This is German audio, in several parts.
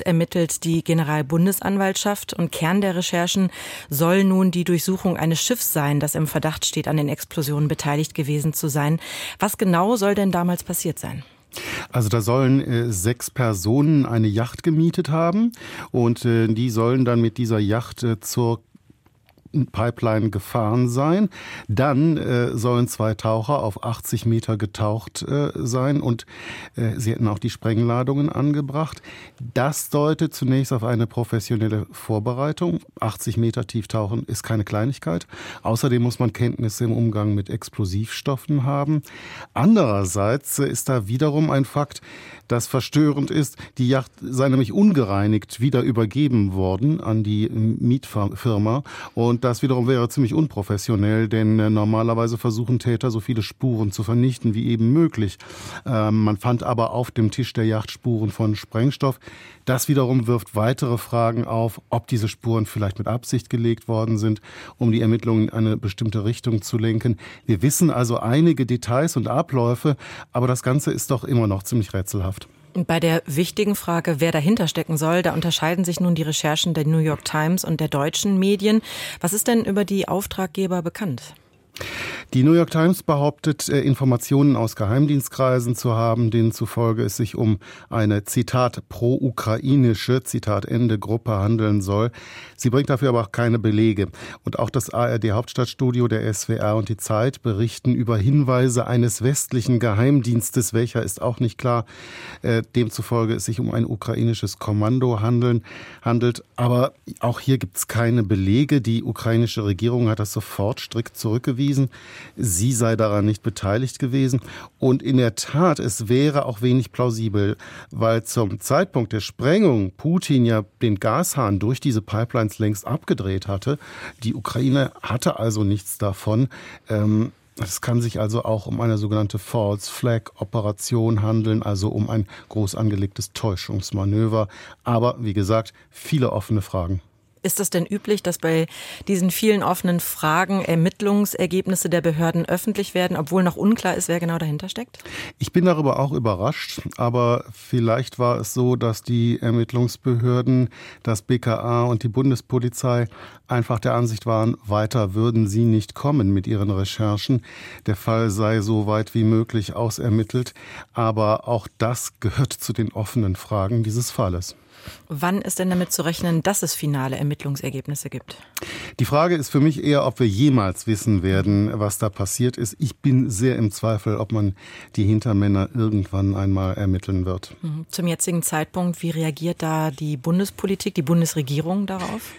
Ermittelt die Generalbundesanwaltschaft und Kern der Recherchen soll nun die Durchsuchung eines Schiffs sein, das im Verdacht steht, an den Explosionen beteiligt gewesen zu sein. Was genau soll denn damals passiert sein? Also da sollen äh, sechs Personen eine Yacht gemietet haben und äh, die sollen dann mit dieser Yacht äh, zur Pipeline gefahren sein. Dann äh, sollen zwei Taucher auf 80 Meter getaucht äh, sein und äh, sie hätten auch die Sprengladungen angebracht. Das deutet zunächst auf eine professionelle Vorbereitung. 80 Meter tief tauchen ist keine Kleinigkeit. Außerdem muss man Kenntnisse im Umgang mit Explosivstoffen haben. Andererseits ist da wiederum ein Fakt, das verstörend ist. Die Yacht sei nämlich ungereinigt wieder übergeben worden an die Mietfirma und das wiederum wäre ziemlich unprofessionell, denn äh, normalerweise versuchen Täter so viele Spuren zu vernichten wie eben möglich. Ähm, man fand aber auf dem Tisch der Yacht Spuren von Sprengstoff. Das wiederum wirft weitere Fragen auf, ob diese Spuren vielleicht mit Absicht gelegt worden sind, um die Ermittlungen in eine bestimmte Richtung zu lenken. Wir wissen also einige Details und Abläufe, aber das Ganze ist doch immer noch ziemlich rätselhaft. Bei der wichtigen Frage, wer dahinter stecken soll, da unterscheiden sich nun die Recherchen der New York Times und der deutschen Medien. Was ist denn über die Auftraggeber bekannt? Die New York Times behauptet, äh, Informationen aus Geheimdienstkreisen zu haben, denen zufolge es sich um eine Zitat pro-ukrainische Zitat Ende Gruppe handeln soll. Sie bringt dafür aber auch keine Belege. Und auch das ARD Hauptstadtstudio, der SWR und die Zeit berichten über Hinweise eines westlichen Geheimdienstes, welcher ist auch nicht klar. Äh, demzufolge es sich um ein ukrainisches Kommando handeln, handelt. Aber auch hier gibt es keine Belege. Die ukrainische Regierung hat das sofort strikt zurückgewiesen sie sei daran nicht beteiligt gewesen. Und in der Tat, es wäre auch wenig plausibel, weil zum Zeitpunkt der Sprengung Putin ja den Gashahn durch diese Pipelines längst abgedreht hatte. Die Ukraine hatte also nichts davon. Ähm, es kann sich also auch um eine sogenannte False Flag Operation handeln, also um ein groß angelegtes Täuschungsmanöver. Aber wie gesagt, viele offene Fragen. Ist es denn üblich, dass bei diesen vielen offenen Fragen Ermittlungsergebnisse der Behörden öffentlich werden, obwohl noch unklar ist, wer genau dahinter steckt? Ich bin darüber auch überrascht, aber vielleicht war es so, dass die Ermittlungsbehörden, das BKA und die Bundespolizei einfach der Ansicht waren, weiter würden sie nicht kommen mit ihren Recherchen. Der Fall sei so weit wie möglich ausermittelt, aber auch das gehört zu den offenen Fragen dieses Falles. Wann ist denn damit zu rechnen, dass es finale Ermittlungsergebnisse gibt? Die Frage ist für mich eher, ob wir jemals wissen werden, was da passiert ist. Ich bin sehr im Zweifel, ob man die Hintermänner irgendwann einmal ermitteln wird. Mhm. Zum jetzigen Zeitpunkt, wie reagiert da die Bundespolitik, die Bundesregierung darauf?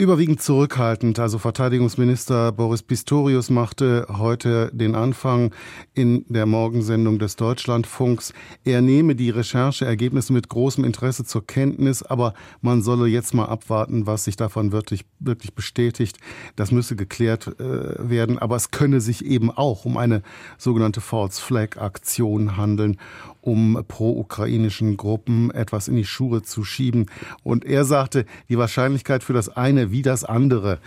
Überwiegend zurückhaltend. Also Verteidigungsminister Boris Pistorius machte heute den Anfang in der Morgensendung des Deutschlandfunks. Er nehme die Rechercheergebnisse mit großem Interesse zur Kenntnis, aber man solle jetzt mal abwarten, was sich davon wirklich, wirklich bestätigt. Das müsse geklärt äh, werden, aber es könne sich eben auch um eine sogenannte False Flag Aktion handeln um pro-ukrainischen Gruppen etwas in die Schuhe zu schieben. Und er sagte, die Wahrscheinlichkeit für das eine wie das andere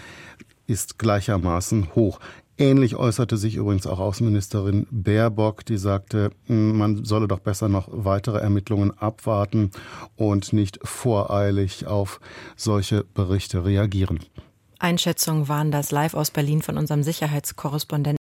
ist gleichermaßen hoch. Ähnlich äußerte sich übrigens auch Außenministerin Baerbock, die sagte, hm, man solle doch besser noch weitere Ermittlungen abwarten und nicht voreilig auf solche Berichte reagieren. Einschätzungen waren das live aus Berlin von unserem Sicherheitskorrespondenten.